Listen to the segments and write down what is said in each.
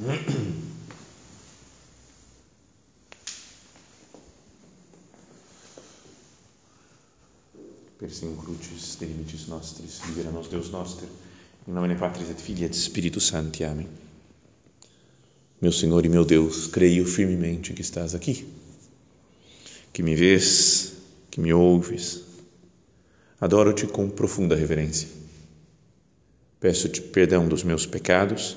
Persing crucis de limites nostris, libera nos Deus noster, em nome Patris et Filii et Spiritus Sancti. Amém. Meu Senhor e meu Deus, creio firmemente que estás aqui, que me vês, que me ouves. Adoro-te com profunda reverência. Peço-te perdão dos meus pecados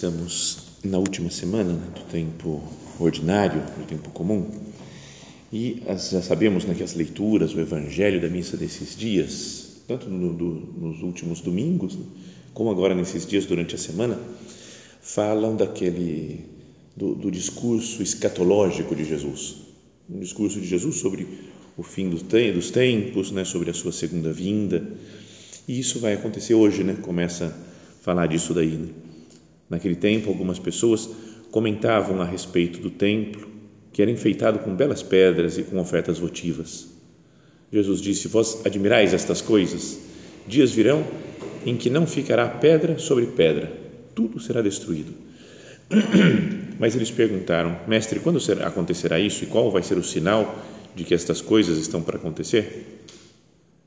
Estamos na última semana do tempo ordinário, do tempo comum, e já sabemos né, que as leituras, o evangelho da missa desses dias, tanto no, do, nos últimos domingos, como agora nesses dias durante a semana, falam daquele do, do discurso escatológico de Jesus, um discurso de Jesus sobre o fim dos tempos, né, sobre a sua segunda vinda, e isso vai acontecer hoje, né? Começa a falar disso daí. Né? Naquele tempo, algumas pessoas comentavam a respeito do templo, que era enfeitado com belas pedras e com ofertas votivas. Jesus disse: Vós admirais estas coisas? Dias virão em que não ficará pedra sobre pedra, tudo será destruído. Mas eles perguntaram: Mestre, quando acontecerá isso e qual vai ser o sinal de que estas coisas estão para acontecer?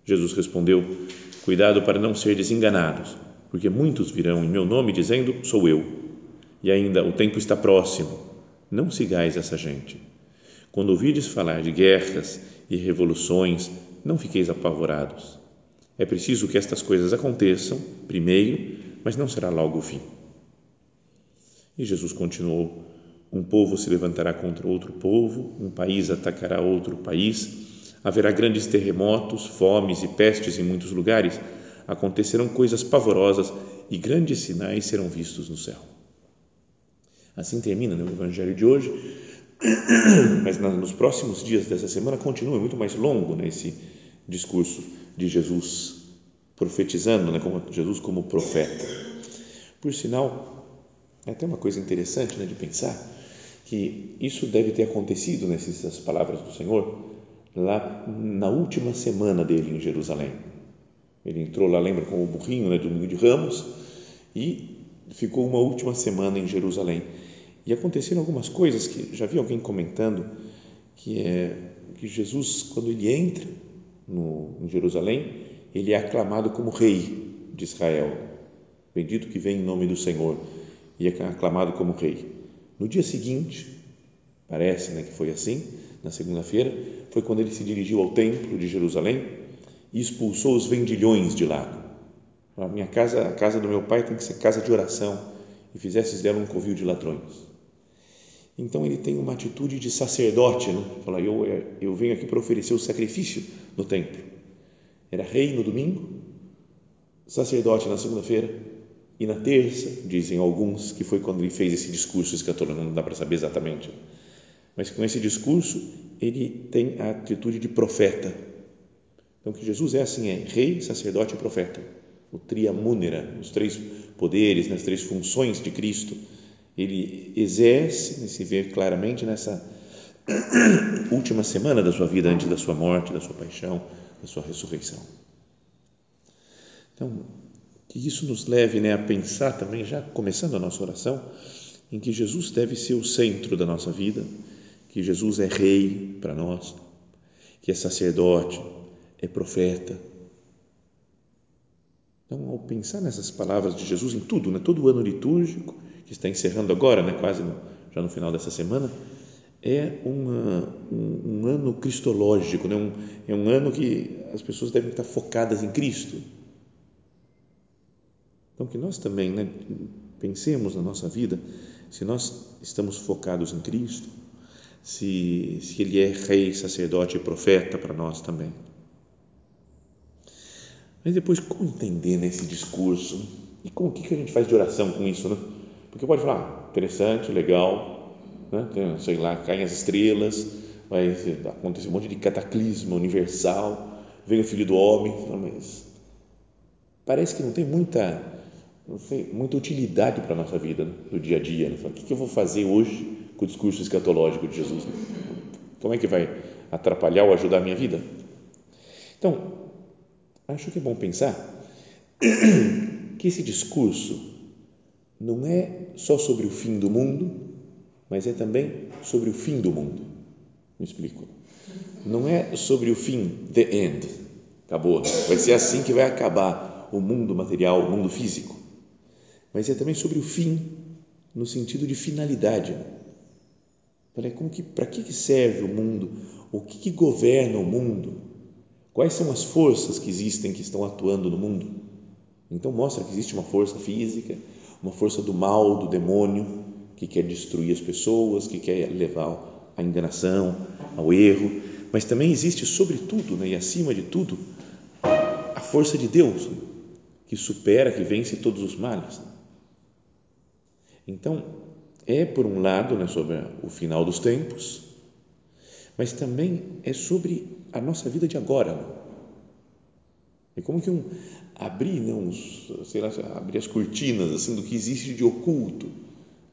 Jesus respondeu: Cuidado para não ser desenganados porque muitos virão em meu nome dizendo: Sou eu. E ainda o tempo está próximo. Não sigais essa gente. Quando ouvides falar de guerras e revoluções, não fiqueis apavorados. É preciso que estas coisas aconteçam primeiro, mas não será logo o fim. E Jesus continuou: Um povo se levantará contra outro povo, um país atacará outro país, haverá grandes terremotos, fomes e pestes em muitos lugares acontecerão coisas pavorosas e grandes sinais serão vistos no céu. Assim termina né, o Evangelho de hoje, mas nos próximos dias dessa semana continua muito mais longo né, esse discurso de Jesus profetizando, né, como Jesus como profeta. Por sinal, é até uma coisa interessante né, de pensar que isso deve ter acontecido nessas palavras do Senhor lá na última semana dele em Jerusalém ele entrou lá, lembra, com o burrinho, né, domingo de Ramos, e ficou uma última semana em Jerusalém. E aconteceram algumas coisas que já vi alguém comentando, que é que Jesus, quando ele entra no, em Jerusalém, ele é aclamado como rei de Israel. Bendito que vem em nome do Senhor. E é aclamado como rei. No dia seguinte, parece né, que foi assim, na segunda-feira, foi quando ele se dirigiu ao templo de Jerusalém e expulsou os vendilhões de lá. A minha casa, a casa do meu pai tem que ser casa de oração e fizesses dela um covil de ladrões. Então ele tem uma atitude de sacerdote, né? Fala, eu, eu venho aqui para oferecer o sacrifício no templo. Era rei no domingo, sacerdote na segunda-feira e na terça, dizem alguns, que foi quando ele fez esse discurso escatológico, não dá para saber exatamente. Mas com esse discurso, ele tem a atitude de profeta, então, que Jesus é assim, é rei, sacerdote e profeta. O triamúnera, os três poderes, nas três funções de Cristo, ele exerce, se vê claramente nessa última semana da sua vida, antes da sua morte, da sua paixão, da sua ressurreição. Então, que isso nos leve né, a pensar também, já começando a nossa oração, em que Jesus deve ser o centro da nossa vida, que Jesus é rei para nós, que é sacerdote, é profeta. Então, ao pensar nessas palavras de Jesus em tudo, né, todo o ano litúrgico, que está encerrando agora, né, quase no, já no final dessa semana, é uma, um, um, ano cristológico, né, um, é um ano que as pessoas devem estar focadas em Cristo. Então, que nós também né, pensemos na nossa vida, se nós estamos focados em Cristo, se, se Ele é Rei, sacerdote e profeta para nós também Mas depois, como entender nesse discurso? E como, o que, que a gente faz de oração com isso? Né? Porque pode falar, ah, interessante, legal, né? sei lá, caem as estrelas, vai acontecer um monte de cataclisma universal, vem o Filho do Homem, mas parece que não tem muita, não sei, muita utilidade para a nossa vida, né? do dia a dia. Né? O que eu vou fazer hoje com o discurso escatológico de Jesus? Como é que vai atrapalhar ou ajudar a minha vida? Então, acho que é bom pensar que esse discurso não é só sobre o fim do mundo, mas é também sobre o fim do mundo. Me explico. Não é sobre o fim, the end, acabou, vai ser assim que vai acabar o mundo material, o mundo físico, mas é também sobre o fim no sentido de finalidade. Para que, para que serve o mundo? O que, que governa o mundo? Quais são as forças que existem que estão atuando no mundo? Então mostra que existe uma força física, uma força do mal, do demônio, que quer destruir as pessoas, que quer levar à enganação, ao erro, mas também existe, sobretudo né, e acima de tudo, a força de Deus, que supera, que vence todos os males. Então, é por um lado né, sobre o final dos tempos, mas também é sobre a nossa vida de agora. É como que um abrir, né, uns, sei lá, abrir as cortinas assim do que existe de oculto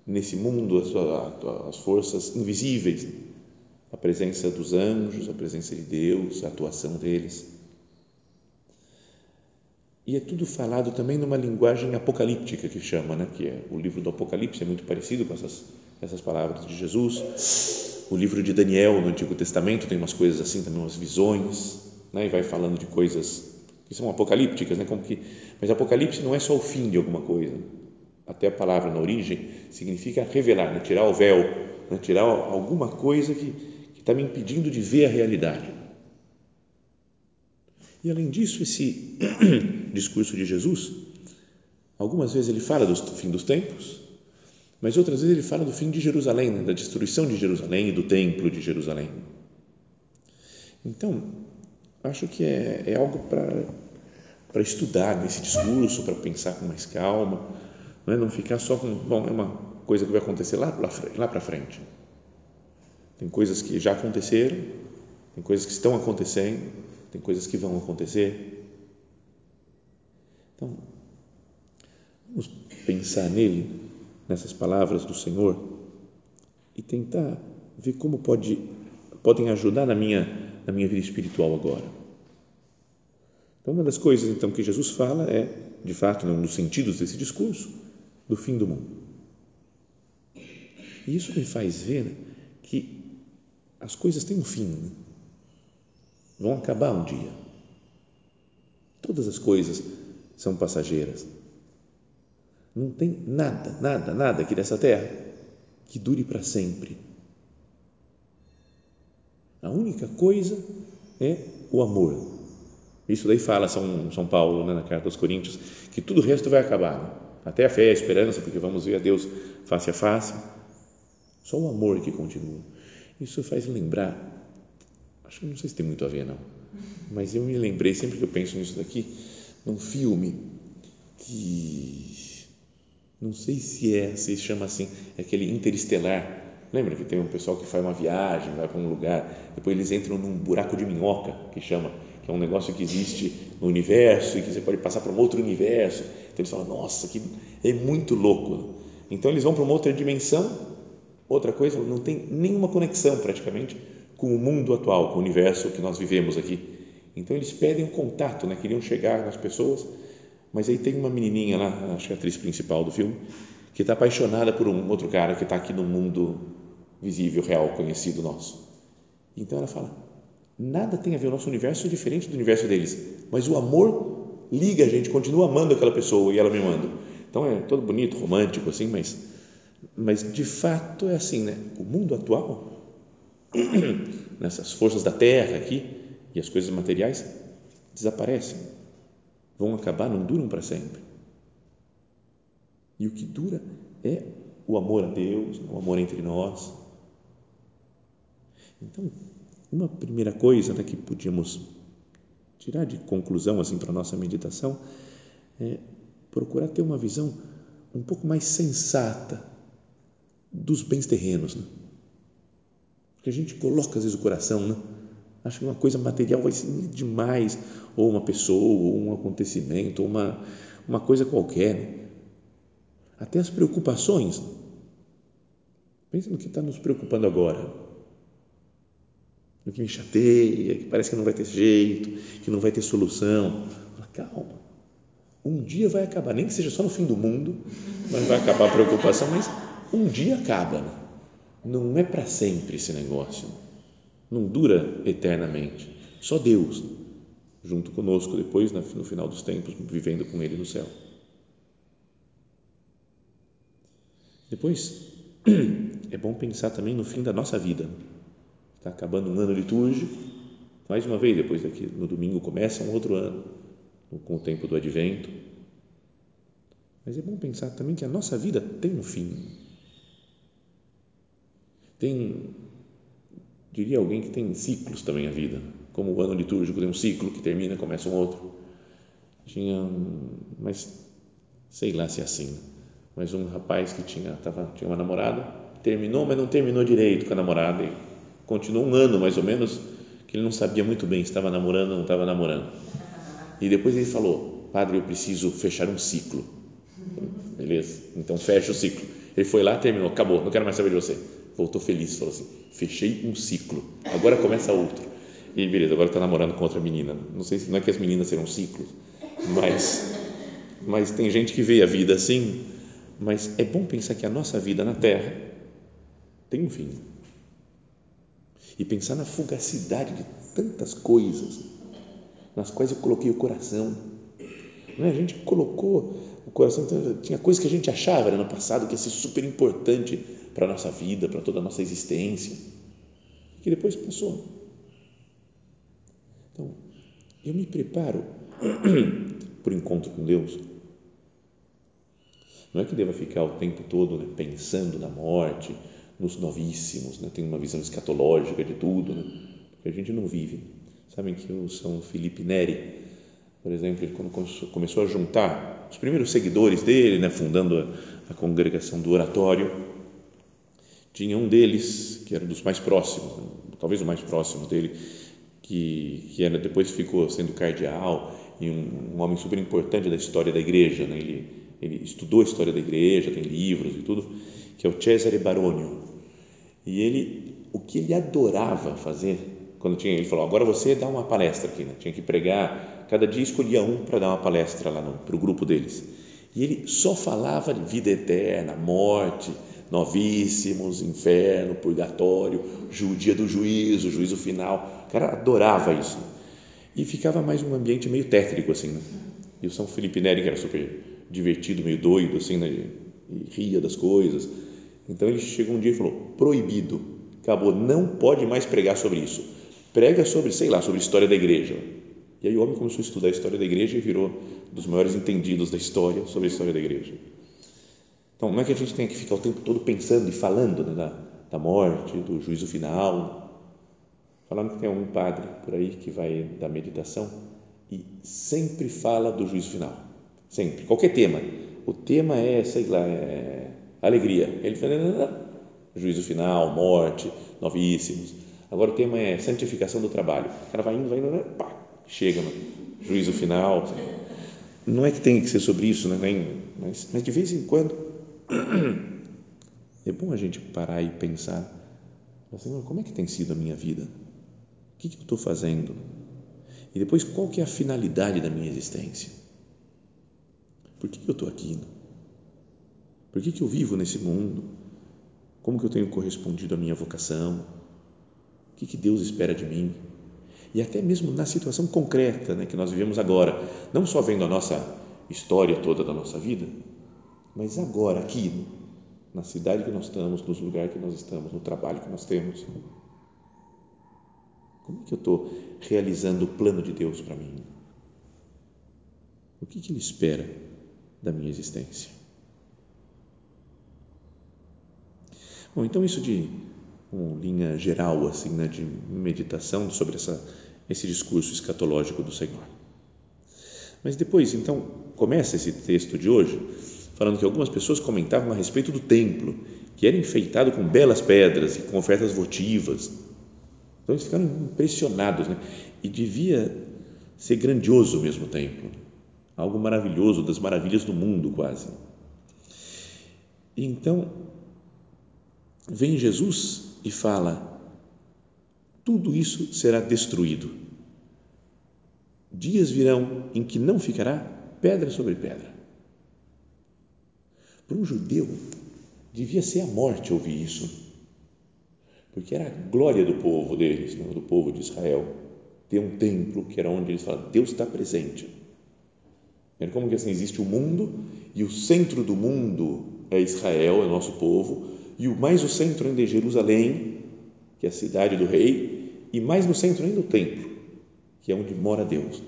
nesse mundo, as, as forças invisíveis, a presença dos anjos, a presença de Deus, a atuação deles. E é tudo falado também numa linguagem apocalíptica que chama, né? que é o livro do Apocalipse, é muito parecido com essas, essas palavras de Jesus. O livro de Daniel no Antigo Testamento tem umas coisas assim, também umas visões, né? e vai falando de coisas que são apocalípticas, né? Como que, mas Apocalipse não é só o fim de alguma coisa. Até a palavra na origem significa revelar, né? tirar o véu, né? tirar alguma coisa que está me impedindo de ver a realidade. E além disso, esse discurso de Jesus, algumas vezes ele fala do fim dos tempos, mas outras vezes ele fala do fim de Jerusalém, né? da destruição de Jerusalém e do templo de Jerusalém. Então, acho que é, é algo para estudar nesse discurso, para pensar com mais calma, não, é? não ficar só com, bom, é uma coisa que vai acontecer lá, lá para frente. Tem coisas que já aconteceram, tem coisas que estão acontecendo, tem coisas que vão acontecer. Então, vamos pensar nele, nessas palavras do Senhor e tentar ver como pode, podem ajudar na minha na minha vida espiritual agora. Então, uma das coisas então que Jesus fala é, de fato, um dos sentidos desse discurso, do fim do mundo. E isso me faz ver que as coisas têm um fim, né? vão acabar um dia. Todas as coisas são passageiras. Não tem nada, nada, nada aqui dessa terra que dure para sempre a única coisa é o amor. Isso daí fala São, São Paulo, né, na carta aos Coríntios, que tudo o resto vai acabar. Né? Até a fé a esperança, porque vamos ver a Deus face a face. Só o amor que continua. Isso faz lembrar, acho que não sei se tem muito a ver, não, mas eu me lembrei, sempre que eu penso nisso daqui, num filme que não sei se é, se chama assim, é aquele Interestelar, Lembra que tem um pessoal que faz uma viagem, vai para um lugar, depois eles entram num buraco de minhoca, que chama, que é um negócio que existe no universo e que você pode passar para um outro universo. Então eles falam, nossa, que é muito louco. Então eles vão para uma outra dimensão, outra coisa, não tem nenhuma conexão praticamente com o mundo atual, com o universo que nós vivemos aqui. Então eles pedem um contato, né? queriam chegar nas pessoas, mas aí tem uma menininha lá, acho que é a atriz principal do filme, que está apaixonada por um outro cara que está aqui no mundo visível, real, conhecido nosso. Então ela fala: nada tem a ver, o nosso universo é diferente do universo deles, mas o amor liga a gente, continua amando aquela pessoa e ela me manda. Então é todo bonito, romântico assim, mas, mas de fato é assim, né? O mundo atual, nessas forças da terra aqui e as coisas materiais desaparecem, vão acabar, não duram para sempre. E o que dura é o amor a Deus, o amor entre nós, então, uma primeira coisa né, que podíamos tirar de conclusão assim para a nossa meditação é procurar ter uma visão um pouco mais sensata dos bens terrenos. Né? Porque a gente coloca às vezes o coração, né? Acha que uma coisa material vai ser demais, ou uma pessoa, ou um acontecimento, ou uma, uma coisa qualquer. Né? Até as preocupações. Né? Pensa no que está nos preocupando agora. No que me chateia, que parece que não vai ter jeito, que não vai ter solução. Fala, calma. Um dia vai acabar, nem que seja só no fim do mundo, mas vai acabar a preocupação, mas um dia acaba. Né? Não é para sempre esse negócio. Não dura eternamente. Só Deus, junto conosco, depois, no final dos tempos, vivendo com Ele no céu. Depois, é bom pensar também no fim da nossa vida. Está acabando um ano litúrgico, mais uma vez, depois daqui, no domingo começa um outro ano, com o tempo do advento. Mas é bom pensar também que a nossa vida tem um fim. Tem, diria alguém que tem ciclos também a vida, como o ano litúrgico tem um ciclo que termina, começa um outro. Tinha, mas sei lá se é assim mas um rapaz que tinha, tava, tinha uma namorada, terminou, mas não terminou direito com a namorada e continuou um ano mais ou menos que ele não sabia muito bem se estava namorando ou não estava namorando. E depois ele falou, padre, eu preciso fechar um ciclo. Beleza, então fecha o ciclo. Ele foi lá, terminou, acabou, não quero mais saber de você. Voltou feliz, falou assim, fechei um ciclo, agora começa outro. E beleza, agora está namorando com outra menina. Não sei se não é que as meninas serão ciclos, mas mas tem gente que vê a vida assim mas é bom pensar que a nossa vida na Terra tem um fim. E pensar na fugacidade de tantas coisas nas quais eu coloquei o coração. Não é? A gente colocou o coração, tinha coisas que a gente achava no passado que ia ser super importante para a nossa vida, para toda a nossa existência, que depois passou. Então, eu me preparo para o encontro com Deus não é que deva ficar o tempo todo né, pensando na morte, nos novíssimos, né, uma visão escatológica de tudo, né, porque a gente não vive. Sabem que o São Felipe Neri, por exemplo, ele quando começou a juntar os primeiros seguidores dele, né, fundando a, congregação do Oratório, tinha um deles que era dos mais próximos, né, talvez o mais próximo dele, que, que era, depois ficou sendo cardeal e um, um homem super importante da história da igreja. Né? Ele, ele estudou a história da igreja, tem livros e tudo, que é o Cesare Baronio. E ele, o que ele adorava fazer, quando tinha, ele falou, agora você dá uma palestra aqui, né? tinha que pregar, cada dia escolhia um para dar uma palestra lá para o grupo deles. E ele só falava de vida eterna, morte, novíssimos, inferno, purgatório, dia do juízo, juízo final. O cara adorava isso. E ficava mais um ambiente meio tétrico, assim. Né? E o São Felipe Neri, que era super divertido, meio doido, assim, né? E ria das coisas. Então ele chegou um dia e falou: proibido, acabou, não pode mais pregar sobre isso. Prega sobre, sei lá, sobre história da igreja. E aí o homem começou a estudar a história da igreja e virou um dos maiores entendidos da história sobre a história da igreja. Então, não é que a gente tenha que ficar o tempo todo pensando e falando né, da, da morte, do juízo final. Falando que tem um padre por aí que vai da meditação e sempre fala do juízo final Sempre, qualquer tema. O tema é, sei lá, é alegria. Ele fala, juízo final, morte, novíssimos. Agora o tema é santificação do trabalho. O cara vai indo, vai indo, né? pá, chega no juízo final. Não é que tem que ser sobre isso, né? Nem, mas, mas de vez em quando é bom a gente parar e pensar, assim, como é que tem sido a minha vida? O que, que eu estou fazendo? E depois, qual que é a finalidade da minha existência? Por que, eu estou aqui? Por que, que eu vivo nesse mundo? Como que eu tenho correspondido à minha vocação? O que, que Deus espera de mim? E até mesmo na situação concreta né, que nós vivemos agora, não só vendo a nossa história toda da nossa vida, mas agora, aqui, na cidade que nós estamos, nos lugares que nós estamos, no trabalho que nós temos. Como é que eu estou realizando o plano de Deus para mim? O que, que Ele espera da minha existência. Bom, então isso de uma linha geral assim, né, de meditação sobre essa esse discurso escatológico do Senhor. Mas depois, então, começa esse texto de hoje falando que algumas pessoas comentavam a respeito do templo, que era enfeitado com belas pedras e com ofertas votivas. Então eles ficaram impressionados, né? E devia ser grandioso mesmo o templo, algo maravilhoso, das maravilhas do mundo quase. Então, vem Jesus e fala: tudo isso será destruído. Dias virão em que não ficará pedra sobre pedra. Para um judeu, devia ser a morte ouvir isso, porque era a glória do povo deles, do povo de Israel, ter um templo que era onde eles falavam: Deus está presente. Era como que assim existe o mundo e o centro do mundo é Israel, é nosso povo, e o mais o centro ainda é Jerusalém, que é a cidade do rei, e mais no centro ainda o templo, que é onde mora Deus.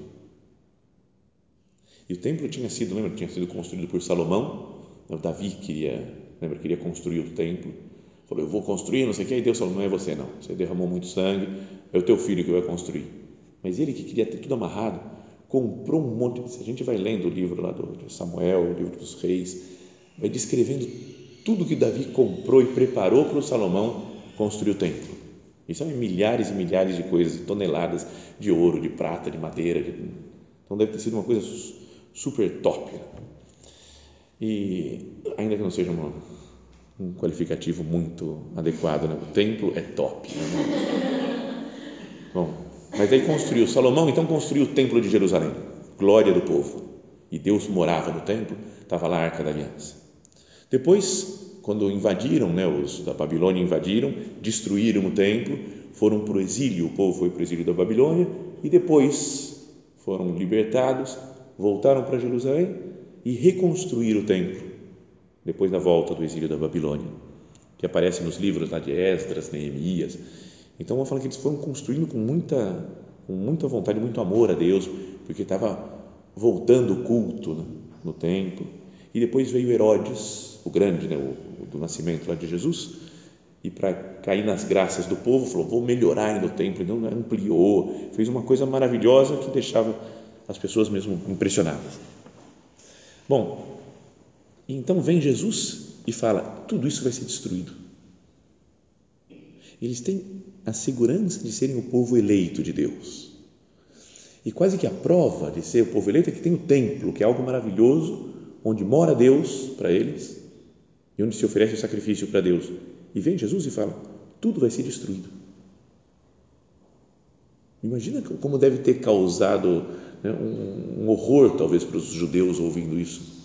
E o templo tinha sido, lembra, tinha sido construído por Salomão. Davi queria, lembra, queria construir o templo. Falou, eu vou construir, não sei o que. Aí Deus falou, não é você não. Você derramou muito sangue, é o teu filho que vai construir. Mas ele que queria ter tudo amarrado, comprou um monte. Se a gente vai lendo o livro lá do Samuel, o livro dos reis, vai descrevendo tudo que Davi comprou e preparou para o Salomão construir o templo. E são milhares e milhares de coisas, toneladas de ouro, de prata, de madeira. De... Então deve ter sido uma coisa super top. E ainda que não seja uma, um qualificativo muito adequado, né? o templo é top. Né? Bom, mas aí construiu, Salomão então construiu o templo de Jerusalém, glória do povo. E Deus morava no templo, estava lá a arca da aliança. Depois, quando invadiram, né, os da Babilônia invadiram, destruíram o templo, foram para o exílio, o povo foi para o exílio da Babilônia e depois foram libertados, voltaram para Jerusalém e reconstruíram o templo depois da volta do exílio da Babilônia, que aparece nos livros lá de Esdras, Neemias. Então, vamos falar que eles foram construindo com muita, com muita vontade, muito amor a Deus, porque estava voltando o culto né, no templo. E depois veio Herodes, o grande, né, o, do nascimento lá de Jesus, e para cair nas graças do povo, falou: vou melhorar ainda o templo. Então, ampliou, fez uma coisa maravilhosa que deixava as pessoas mesmo impressionadas. Bom, então vem Jesus e fala: tudo isso vai ser destruído. Eles têm a segurança de serem o povo eleito de Deus. E quase que a prova de ser o povo eleito é que tem o templo, que é algo maravilhoso, onde mora Deus para eles e onde se oferece o sacrifício para Deus. E vem Jesus e fala: tudo vai ser destruído. Imagina como deve ter causado né, um, um horror, talvez, para os judeus ouvindo isso.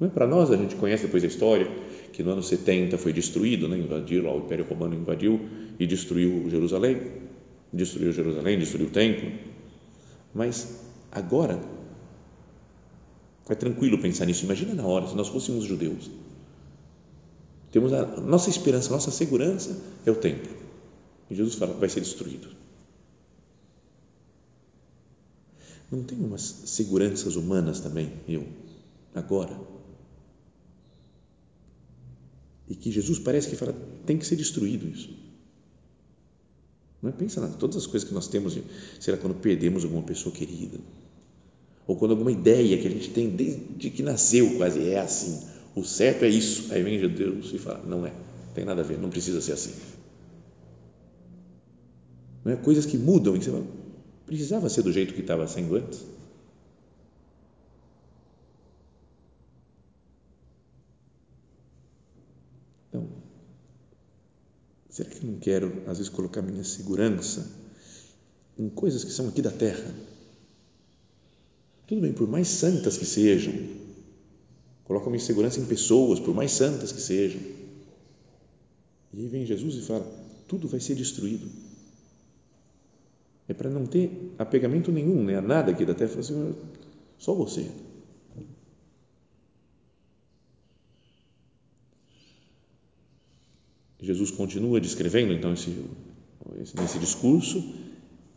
Não é? Para nós, a gente conhece depois a história que no ano 70 foi destruído, né? invadiram, o Império Romano invadiu e destruiu Jerusalém, destruiu Jerusalém, destruiu o templo. Mas agora é tranquilo pensar nisso. Imagina na hora, se nós fôssemos judeus. Temos a nossa esperança, a nossa segurança é o templo. E Jesus fala, vai ser destruído. Não tem umas seguranças humanas também, eu, agora? E que Jesus parece que fala, tem que ser destruído isso. Não é? Pensa em todas as coisas que nós temos, será quando perdemos alguma pessoa querida, ou quando alguma ideia que a gente tem desde que nasceu quase é assim, o certo é isso, aí vem Deus e fala, não é, tem nada a ver, não precisa ser assim. Não é? Coisas que mudam você fala, Precisava ser do jeito que estava sendo antes? Então, será que não quero, às vezes, colocar minha segurança em coisas que são aqui da terra? Tudo bem, por mais santas que sejam, coloco minha segurança em pessoas, por mais santas que sejam. E aí vem Jesus e fala: tudo vai ser destruído é para não ter apegamento nenhum né, a nada aqui da terra. Assim, só você. Jesus continua descrevendo então esse, nesse discurso.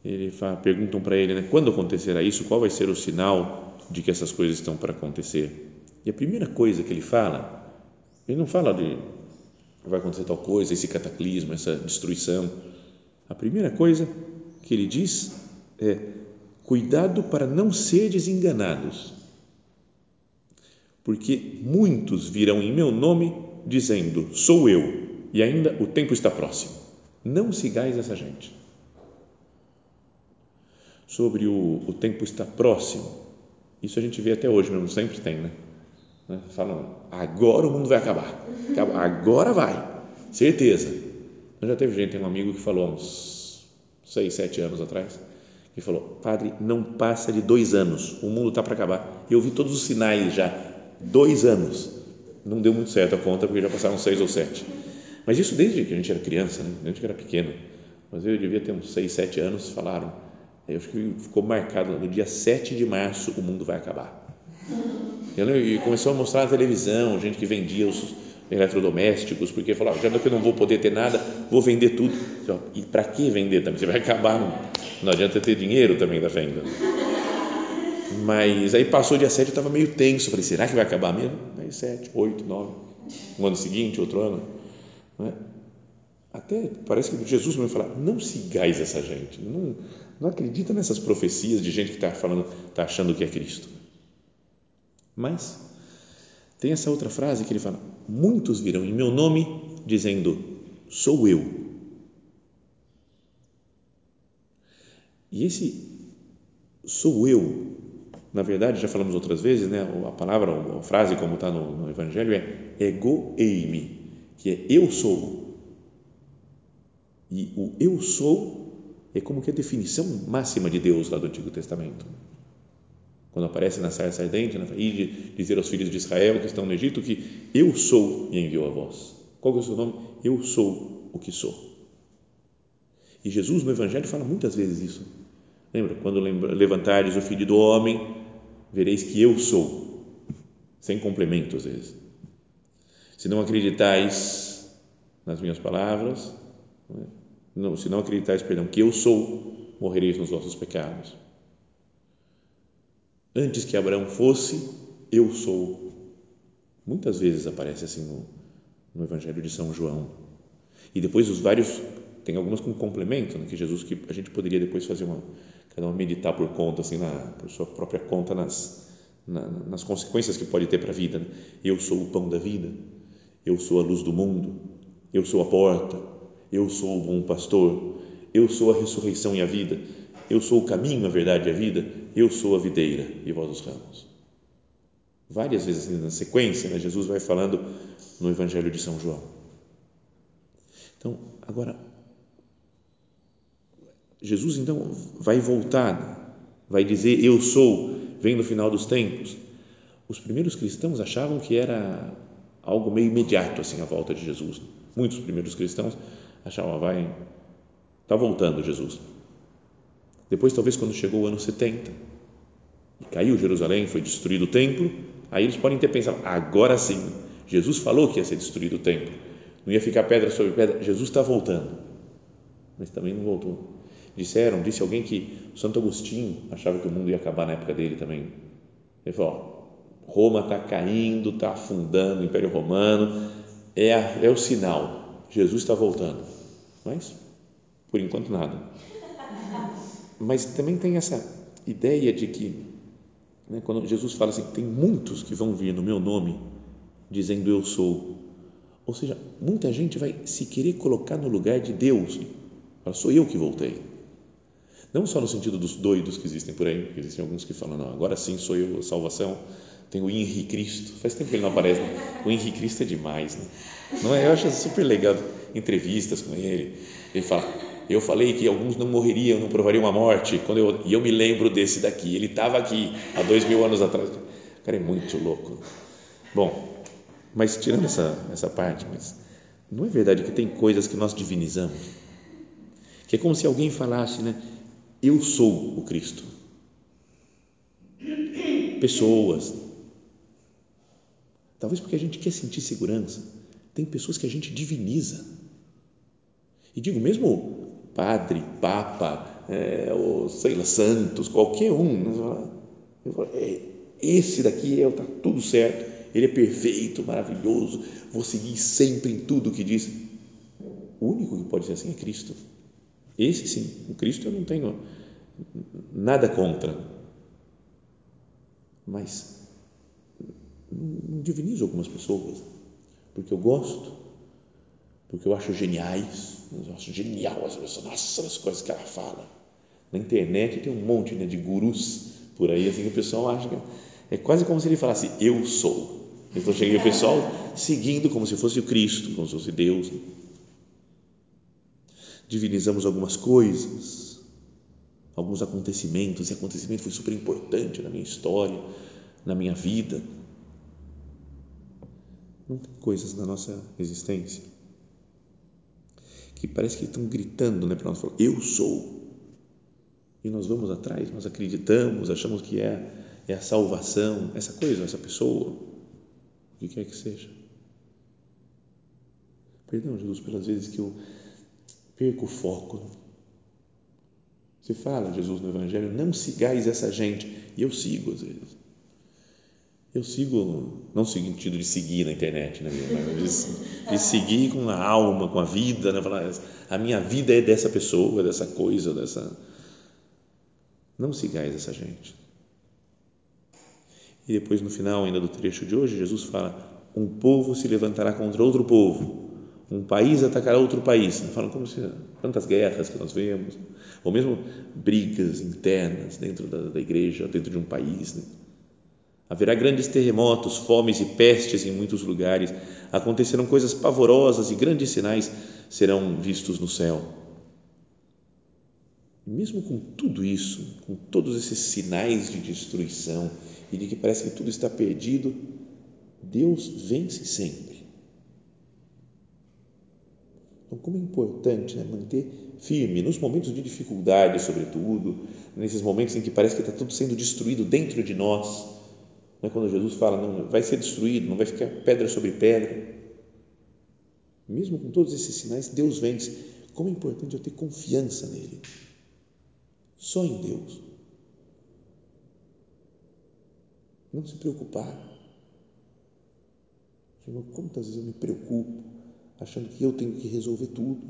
Ele fala, perguntam para ele, né, quando acontecerá isso? Qual vai ser o sinal de que essas coisas estão para acontecer? E a primeira coisa que ele fala, ele não fala de vai acontecer tal coisa, esse cataclismo, essa destruição. A primeira coisa que ele diz é: cuidado para não seres enganados, porque muitos virão em meu nome dizendo: sou eu, e ainda o tempo está próximo. Não sigais essa gente. Sobre o, o tempo está próximo, isso a gente vê até hoje mesmo, sempre tem, né? né? Falam, agora o mundo vai acabar, agora vai, certeza. Já teve gente, tem um amigo que falou uns seis, sete anos atrás, que falou, padre, não passa de dois anos, o mundo está para acabar. Eu vi todos os sinais já, dois anos. Não deu muito certo a conta, porque já passaram seis ou sete. Mas isso desde que a gente era criança, né? desde que era pequeno. Mas eu devia ter uns seis, sete anos, falaram. Eu acho que ficou marcado, no dia 7 de março o mundo vai acabar. E começou a mostrar na televisão, gente que vendia os eletrodomésticos, porque falava, já que eu não vou poder ter nada, vou vender tudo. E para que vender também? Você vai acabar, não, não adianta ter dinheiro também da venda. Mas aí passou o dia 7, eu estava meio tenso, falei, será que vai acabar mesmo? Aí 7, 8, 9, no ano seguinte, outro ano. Não é? Até parece que Jesus vai falar, não sigais essa gente, não, não acredita nessas profecias de gente que está falando, está achando que é Cristo. Mas tem essa outra frase que ele fala: Muitos virão em meu nome dizendo: Sou eu. E esse sou eu, na verdade, já falamos outras vezes, né? A palavra, a frase como está no, no Evangelho é ego eimi, que é eu sou. E o eu sou é como que a definição máxima de Deus lá do Antigo Testamento quando aparece na sarça ardente, na de dizer aos filhos de Israel que estão no Egito que eu sou e enviou a vós. Qual é o seu nome? Eu sou o que sou. E Jesus no Evangelho fala muitas vezes isso. Lembra? Quando levantares o filho do homem, vereis que eu sou. Sem complemento, às vezes. Se não acreditais nas minhas palavras, não, é? Se não acreditais, perdão, que eu sou, morrereis nos vossos pecados. Antes que Abraão fosse, eu sou. Muitas vezes aparece assim no, no Evangelho de São João. E depois os vários, tem algumas com complemento, né, que Jesus, que a gente poderia depois fazer uma, cada um meditar por conta, assim, na, por sua própria conta, nas, na, nas consequências que pode ter para a vida. Né? Eu sou o pão da vida, eu sou a luz do mundo, eu sou a porta, eu sou o bom pastor, eu sou a ressurreição e a vida eu sou o caminho, a verdade e a vida, eu sou a videira e vós os ramos. Várias vezes na sequência, né, Jesus vai falando no Evangelho de São João. Então, agora, Jesus então vai voltar, vai dizer eu sou, vem no final dos tempos. Os primeiros cristãos achavam que era algo meio imediato assim a volta de Jesus. Muitos primeiros cristãos achavam, ah, vai, está voltando Jesus. Depois, talvez, quando chegou o ano 70 e caiu Jerusalém, foi destruído o templo, aí eles podem ter pensado: agora sim, Jesus falou que ia ser destruído o templo, não ia ficar pedra sobre pedra, Jesus está voltando. Mas também não voltou. Disseram, disse alguém que Santo Agostinho achava que o mundo ia acabar na época dele também. Ele falou: ó, Roma está caindo, está afundando, o Império Romano, é, a, é o sinal, Jesus está voltando. Mas, por enquanto, nada mas também tem essa ideia de que, né, quando Jesus fala assim, tem muitos que vão vir no meu nome dizendo eu sou, ou seja, muita gente vai se querer colocar no lugar de Deus, fala, sou eu que voltei. Não só no sentido dos doidos que existem por aí, porque existem alguns que falam, não, agora sim sou eu a salvação, tem o Henri Cristo, faz tempo que ele não aparece, né? o Henri Cristo é demais, né? não é? eu acho super legal entrevistas com ele, ele fala, eu falei que alguns não morreriam, não provariam a morte, quando eu, e eu me lembro desse daqui, ele estava aqui há dois mil anos atrás. O cara é muito louco. Bom, mas tirando essa, essa parte, mas não é verdade que tem coisas que nós divinizamos? Que é como se alguém falasse, né? Eu sou o Cristo. Pessoas. Talvez porque a gente quer sentir segurança. Tem pessoas que a gente diviniza. E digo, mesmo padre, papa, é, ou sei lá, santos, qualquer um. É, esse daqui é, está tudo certo, ele é perfeito, maravilhoso, vou seguir sempre em tudo que diz. O único que pode ser assim é Cristo. Esse sim, o Cristo eu não tenho nada contra. Mas não divinizo algumas pessoas, porque eu gosto, porque eu acho geniais, eu acho genial essa pessoa, nossa, as coisas que ela fala. Na internet tem um monte né, de gurus por aí, assim, que o pessoal acha que é quase como se ele falasse, eu sou. Então cheguei o pessoal seguindo como se fosse o Cristo, como se fosse Deus. Divinizamos algumas coisas, alguns acontecimentos. Esse acontecimento foi super importante na minha história, na minha vida. Não tem coisas na nossa existência que parece que estão gritando né, para nós: falar, eu sou. E nós vamos atrás, nós acreditamos, achamos que é, é a salvação, essa coisa, essa pessoa, o que quer que seja. Perdão, Jesus, pelas vezes que eu perco o foco. Você fala, Jesus, no Evangelho, não sigais essa gente, e eu sigo às vezes. Eu sigo, não no sentido de seguir na internet, né, mas de seguir com a alma, com a vida, né, falar, a minha vida é dessa pessoa, dessa coisa, dessa. Não sigais essa gente. E depois, no final ainda do trecho de hoje, Jesus fala: um povo se levantará contra outro povo, um país atacará outro país. Falam como se tantas guerras que nós vemos, ou mesmo brigas internas dentro da, da igreja, dentro de um país. Né? Haverá grandes terremotos, fomes e pestes em muitos lugares. Acontecerão coisas pavorosas e grandes sinais serão vistos no céu. Mesmo com tudo isso, com todos esses sinais de destruição e de que parece que tudo está perdido, Deus vence sempre. Então, como é importante né, manter firme nos momentos de dificuldade, sobretudo, nesses momentos em que parece que está tudo sendo destruído dentro de nós não é quando Jesus fala, não, vai ser destruído, não vai ficar pedra sobre pedra. Mesmo com todos esses sinais, Deus vence. Como é importante eu ter confiança nele. Só em Deus. Não se preocupar. Senhor, quantas vezes eu me preocupo, achando que eu tenho que resolver tudo.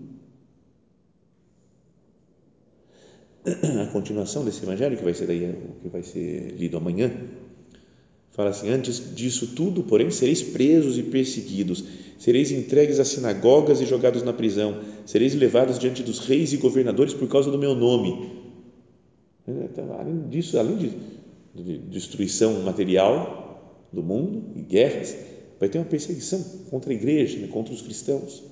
A continuação desse evangelho, que vai ser, daí, que vai ser lido amanhã, Fala assim: Antes disso tudo, porém, sereis presos e perseguidos, sereis entregues às sinagogas e jogados na prisão, sereis levados diante dos reis e governadores por causa do meu nome. Então, além disso, além de, de destruição material do mundo e guerras, vai ter uma perseguição contra a igreja, né, contra os cristãos.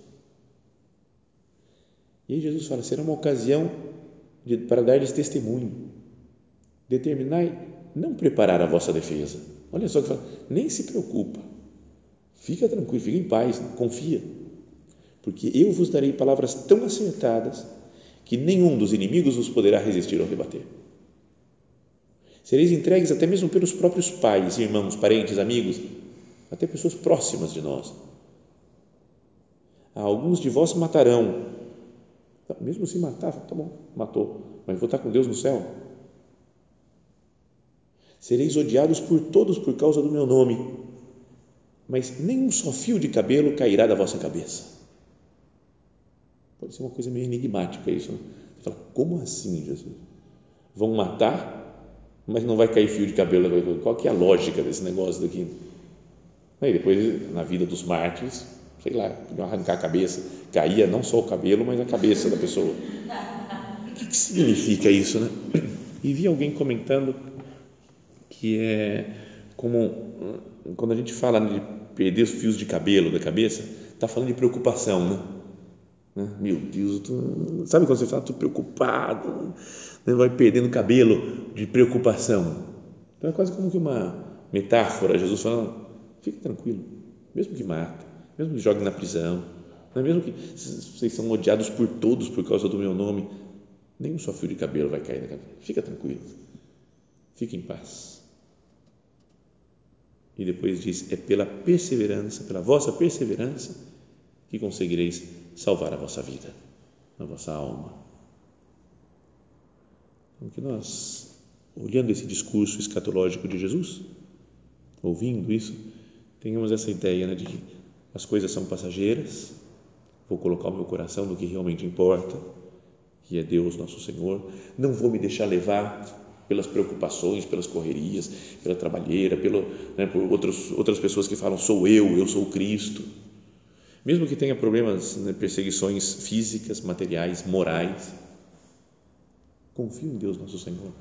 E aí Jesus fala: será uma ocasião de, para dar-lhes testemunho. Determinai não preparar a vossa defesa Olha só que fala, nem se preocupa, fica tranquilo, fica em paz, confia, porque eu vos darei palavras tão acertadas que nenhum dos inimigos vos poderá resistir ou rebater. Sereis entregues até mesmo pelos próprios pais, irmãos, parentes, amigos, até pessoas próximas de nós. Alguns de vós matarão. Mesmo se matar, tá bom, matou, mas vou estar com Deus no céu. Sereis odiados por todos por causa do meu nome, mas nem um só fio de cabelo cairá da vossa cabeça. Pode ser uma coisa meio enigmática isso. Né? Você fala, como assim, Jesus? Vão matar, mas não vai cair fio de cabelo. Qual que é a lógica desse negócio daqui? Aí depois, na vida dos mártires, sei lá, arrancar a cabeça, caía não só o cabelo, mas a cabeça da pessoa. O que significa isso, né? E vi alguém comentando que é como quando a gente fala de perder os fios de cabelo da cabeça, está falando de preocupação, né? né? Meu Deus, tô, sabe quando você fala, estou preocupado, né? vai perdendo cabelo de preocupação. Então é quase como que uma metáfora, Jesus falando, fique tranquilo, mesmo que mate, mesmo que jogue na prisão, não é mesmo que vocês são odiados por todos por causa do meu nome, nenhum só fio de cabelo vai cair na cabeça, fica tranquilo, fique em paz e depois diz: é pela perseverança, pela vossa perseverança, que conseguireis salvar a vossa vida, a vossa alma. Então, que nós, olhando esse discurso escatológico de Jesus, ouvindo isso, tenhamos essa ideia né, de que as coisas são passageiras, vou colocar o meu coração no que realmente importa, que é Deus nosso Senhor, não vou me deixar levar pelas preocupações, pelas correrias, pela trabalheira, pelo, né, por outros, outras pessoas que falam sou eu, eu sou Cristo. Mesmo que tenha problemas, né, perseguições físicas, materiais, morais, confio em Deus nosso Senhor.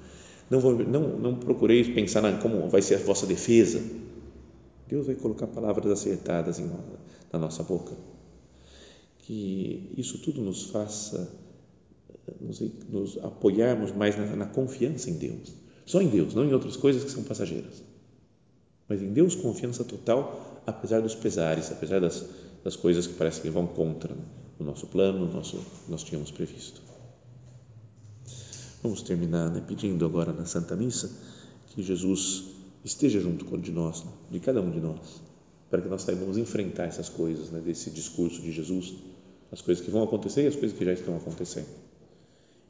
Não, vou, não, não procurei pensar na, como vai ser a vossa defesa. Deus vai colocar palavras acertadas em, na nossa boca. Que isso tudo nos faça nos, nos apoiarmos mais na, na confiança em Deus. Só em Deus, não em outras coisas que são passageiras. Mas em Deus, confiança total, apesar dos pesares, apesar das, das coisas que parecem que vão contra o nosso plano, o nosso nós tínhamos previsto. Vamos terminar né, pedindo agora na Santa Missa que Jesus esteja junto de nós, de cada um de nós, para que nós saibamos enfrentar essas coisas, né, desse discurso de Jesus, as coisas que vão acontecer e as coisas que já estão acontecendo